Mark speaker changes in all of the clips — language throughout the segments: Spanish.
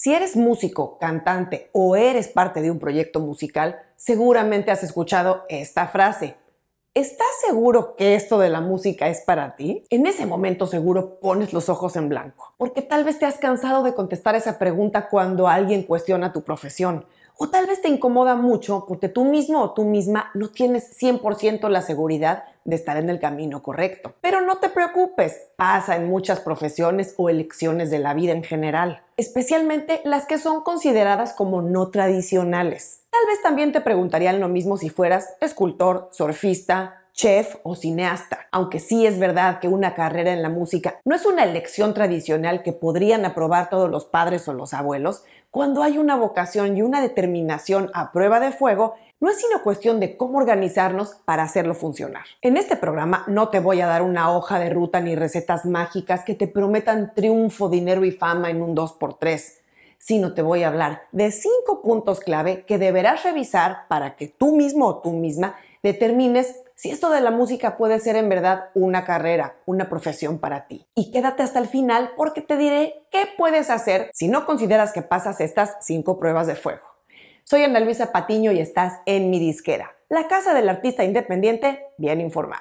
Speaker 1: Si eres músico, cantante o eres parte de un proyecto musical, seguramente has escuchado esta frase. ¿Estás seguro que esto de la música es para ti? En ese momento seguro pones los ojos en blanco, porque tal vez te has cansado de contestar esa pregunta cuando alguien cuestiona tu profesión o tal vez te incomoda mucho porque tú mismo o tú misma no tienes 100% la seguridad de estar en el camino correcto. Pero no te preocupes, pasa en muchas profesiones o elecciones de la vida en general, especialmente las que son consideradas como no tradicionales. Tal vez también te preguntarían lo mismo si fueras escultor, surfista, chef o cineasta, aunque sí es verdad que una carrera en la música no es una elección tradicional que podrían aprobar todos los padres o los abuelos, cuando hay una vocación y una determinación a prueba de fuego, no es sino cuestión de cómo organizarnos para hacerlo funcionar. En este programa no te voy a dar una hoja de ruta ni recetas mágicas que te prometan triunfo, dinero y fama en un 2x3 sino te voy a hablar de cinco puntos clave que deberás revisar para que tú mismo o tú misma determines si esto de la música puede ser en verdad una carrera, una profesión para ti. Y quédate hasta el final porque te diré qué puedes hacer si no consideras que pasas estas cinco pruebas de fuego. Soy Ana Luisa Patiño y estás en mi disquera, la casa del artista independiente bien informado.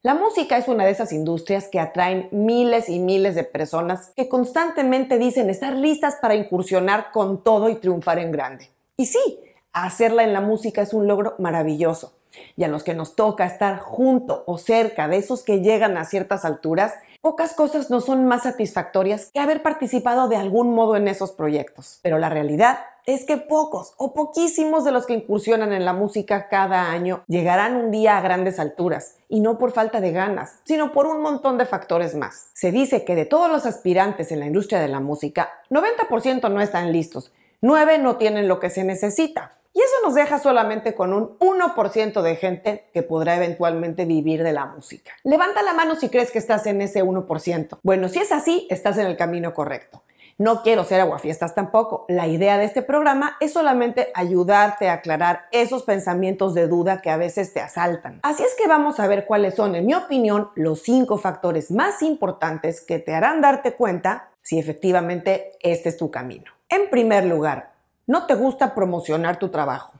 Speaker 1: La música es una de esas industrias que atraen miles y miles de personas que constantemente dicen estar listas para incursionar con todo y triunfar en grande. Y sí, hacerla en la música es un logro maravilloso. Y a los que nos toca estar junto o cerca de esos que llegan a ciertas alturas, pocas cosas no son más satisfactorias que haber participado de algún modo en esos proyectos. Pero la realidad es que pocos o poquísimos de los que incursionan en la música cada año llegarán un día a grandes alturas, y no por falta de ganas, sino por un montón de factores más. Se dice que de todos los aspirantes en la industria de la música, 90% no están listos, 9 no tienen lo que se necesita. Y eso nos deja solamente con un 1% de gente que podrá eventualmente vivir de la música. Levanta la mano si crees que estás en ese 1%. Bueno, si es así, estás en el camino correcto. No quiero ser aguafiestas tampoco. La idea de este programa es solamente ayudarte a aclarar esos pensamientos de duda que a veces te asaltan. Así es que vamos a ver cuáles son, en mi opinión, los cinco factores más importantes que te harán darte cuenta si efectivamente este es tu camino. En primer lugar, no te gusta promocionar tu trabajo.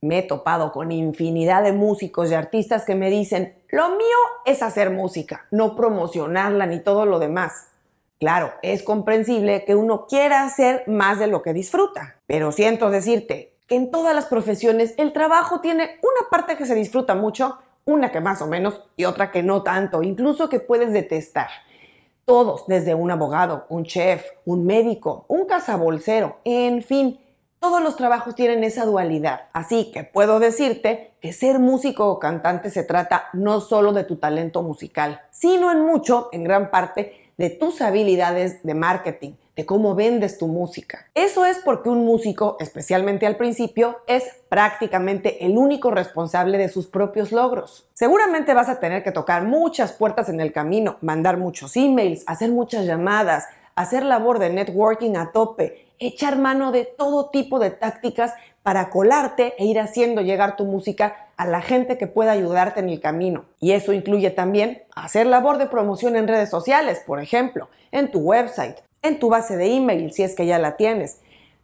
Speaker 1: Me he topado con infinidad de músicos y artistas que me dicen, lo mío es hacer música, no promocionarla ni todo lo demás. Claro, es comprensible que uno quiera hacer más de lo que disfruta, pero siento decirte que en todas las profesiones el trabajo tiene una parte que se disfruta mucho, una que más o menos y otra que no tanto, incluso que puedes detestar. Todos, desde un abogado, un chef, un médico, un cazabolsero, en fin, todos los trabajos tienen esa dualidad, así que puedo decirte que ser músico o cantante se trata no solo de tu talento musical, sino en mucho, en gran parte, de tus habilidades de marketing, de cómo vendes tu música. Eso es porque un músico, especialmente al principio, es prácticamente el único responsable de sus propios logros. Seguramente vas a tener que tocar muchas puertas en el camino, mandar muchos emails, hacer muchas llamadas, hacer labor de networking a tope, echar mano de todo tipo de tácticas para colarte e ir haciendo llegar tu música a la gente que pueda ayudarte en el camino. Y eso incluye también hacer labor de promoción en redes sociales, por ejemplo, en tu website, en tu base de email, si es que ya la tienes.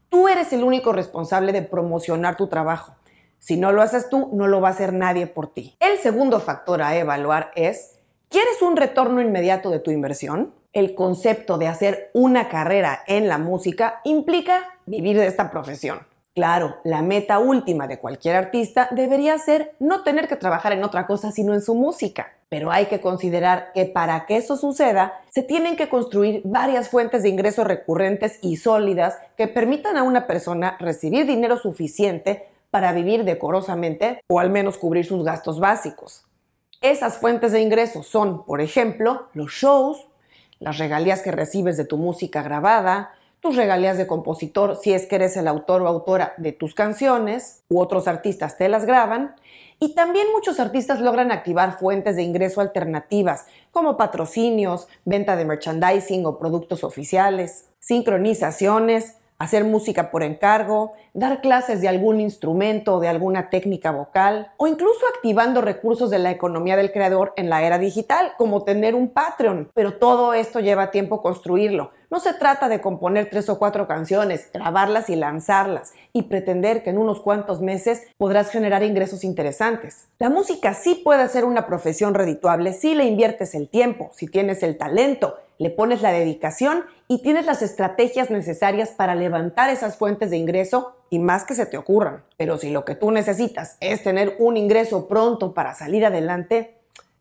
Speaker 1: Tú eres el único responsable de promocionar tu trabajo. Si no lo haces tú, no lo va a hacer nadie por ti. El segundo factor a evaluar es, ¿quieres un retorno inmediato de tu inversión? El concepto de hacer una carrera en la música implica vivir de esta profesión. Claro, la meta última de cualquier artista debería ser no tener que trabajar en otra cosa sino en su música. Pero hay que considerar que para que eso suceda, se tienen que construir varias fuentes de ingresos recurrentes y sólidas que permitan a una persona recibir dinero suficiente para vivir decorosamente o al menos cubrir sus gastos básicos. Esas fuentes de ingresos son, por ejemplo, los shows, las regalías que recibes de tu música grabada, tus regalías de compositor si es que eres el autor o autora de tus canciones u otros artistas te las graban. Y también muchos artistas logran activar fuentes de ingreso alternativas como patrocinios, venta de merchandising o productos oficiales, sincronizaciones, hacer música por encargo, dar clases de algún instrumento o de alguna técnica vocal, o incluso activando recursos de la economía del creador en la era digital, como tener un Patreon. Pero todo esto lleva tiempo construirlo. No se trata de componer tres o cuatro canciones, grabarlas y lanzarlas, y pretender que en unos cuantos meses podrás generar ingresos interesantes. La música sí puede ser una profesión redituable si le inviertes el tiempo, si tienes el talento, le pones la dedicación y tienes las estrategias necesarias para levantar esas fuentes de ingreso y más que se te ocurran. Pero si lo que tú necesitas es tener un ingreso pronto para salir adelante,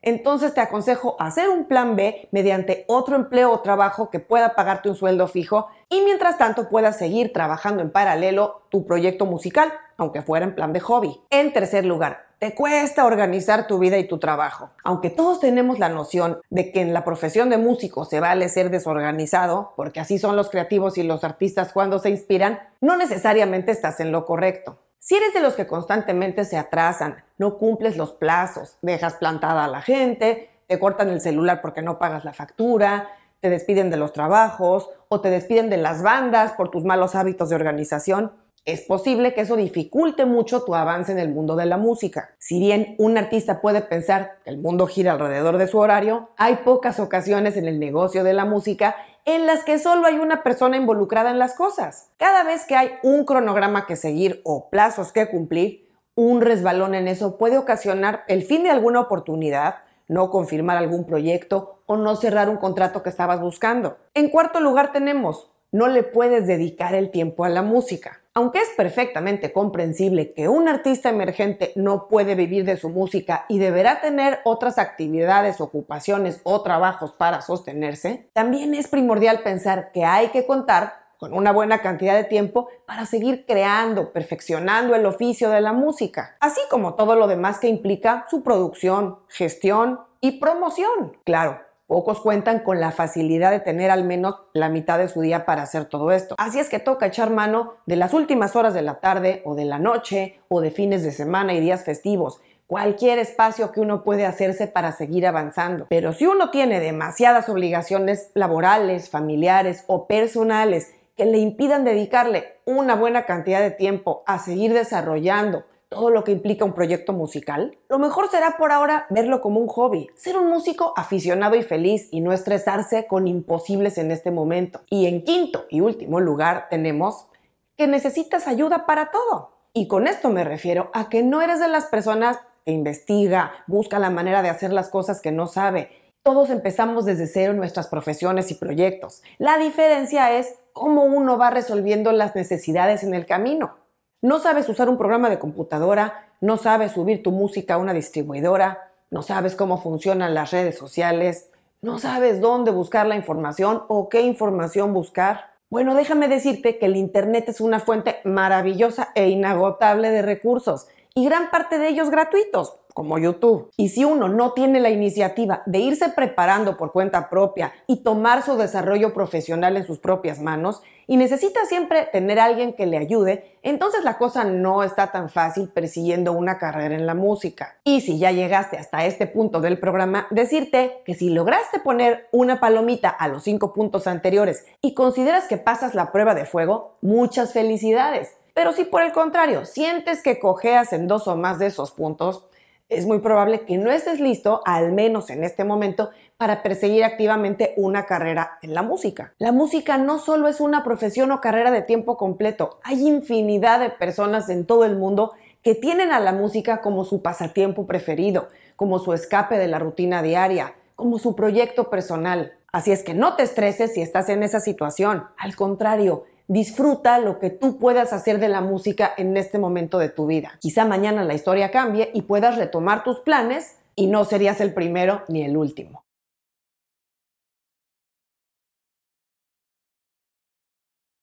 Speaker 1: entonces te aconsejo hacer un plan B mediante otro empleo o trabajo que pueda pagarte un sueldo fijo y mientras tanto puedas seguir trabajando en paralelo tu proyecto musical, aunque fuera en plan de hobby. En tercer lugar, te cuesta organizar tu vida y tu trabajo. Aunque todos tenemos la noción de que en la profesión de músico se vale ser desorganizado, porque así son los creativos y los artistas cuando se inspiran, no necesariamente estás en lo correcto. Si eres de los que constantemente se atrasan, no cumples los plazos, dejas plantada a la gente, te cortan el celular porque no pagas la factura, te despiden de los trabajos o te despiden de las bandas por tus malos hábitos de organización, es posible que eso dificulte mucho tu avance en el mundo de la música. Si bien un artista puede pensar que el mundo gira alrededor de su horario, hay pocas ocasiones en el negocio de la música en las que solo hay una persona involucrada en las cosas. Cada vez que hay un cronograma que seguir o plazos que cumplir, un resbalón en eso puede ocasionar el fin de alguna oportunidad, no confirmar algún proyecto o no cerrar un contrato que estabas buscando. En cuarto lugar tenemos, no le puedes dedicar el tiempo a la música. Aunque es perfectamente comprensible que un artista emergente no puede vivir de su música y deberá tener otras actividades, ocupaciones o trabajos para sostenerse, también es primordial pensar que hay que contar con una buena cantidad de tiempo para seguir creando, perfeccionando el oficio de la música, así como todo lo demás que implica su producción, gestión y promoción. Claro, Pocos cuentan con la facilidad de tener al menos la mitad de su día para hacer todo esto. Así es que toca echar mano de las últimas horas de la tarde o de la noche o de fines de semana y días festivos. Cualquier espacio que uno puede hacerse para seguir avanzando. Pero si uno tiene demasiadas obligaciones laborales, familiares o personales que le impidan dedicarle una buena cantidad de tiempo a seguir desarrollando todo lo que implica un proyecto musical, lo mejor será por ahora verlo como un hobby, ser un músico aficionado y feliz y no estresarse con imposibles en este momento. Y en quinto y último lugar tenemos que necesitas ayuda para todo. Y con esto me refiero a que no eres de las personas que investiga, busca la manera de hacer las cosas que no sabe. Todos empezamos desde cero en nuestras profesiones y proyectos. La diferencia es cómo uno va resolviendo las necesidades en el camino no sabes usar un programa de computadora, no sabes subir tu música a una distribuidora, no sabes cómo funcionan las redes sociales, no sabes dónde buscar la información o qué información buscar. Bueno, déjame decirte que el Internet es una fuente maravillosa e inagotable de recursos y gran parte de ellos gratuitos como YouTube. Y si uno no tiene la iniciativa de irse preparando por cuenta propia y tomar su desarrollo profesional en sus propias manos y necesita siempre tener alguien que le ayude, entonces la cosa no está tan fácil persiguiendo una carrera en la música. Y si ya llegaste hasta este punto del programa, decirte que si lograste poner una palomita a los cinco puntos anteriores y consideras que pasas la prueba de fuego, muchas felicidades. Pero si por el contrario sientes que cojeas en dos o más de esos puntos, es muy probable que no estés listo, al menos en este momento, para perseguir activamente una carrera en la música. La música no solo es una profesión o carrera de tiempo completo, hay infinidad de personas en todo el mundo que tienen a la música como su pasatiempo preferido, como su escape de la rutina diaria, como su proyecto personal. Así es que no te estreses si estás en esa situación. Al contrario, disfruta lo que tú puedas hacer de la música en este momento de tu vida. Quizá mañana la historia cambie y puedas retomar tus planes y no serías el primero ni el último.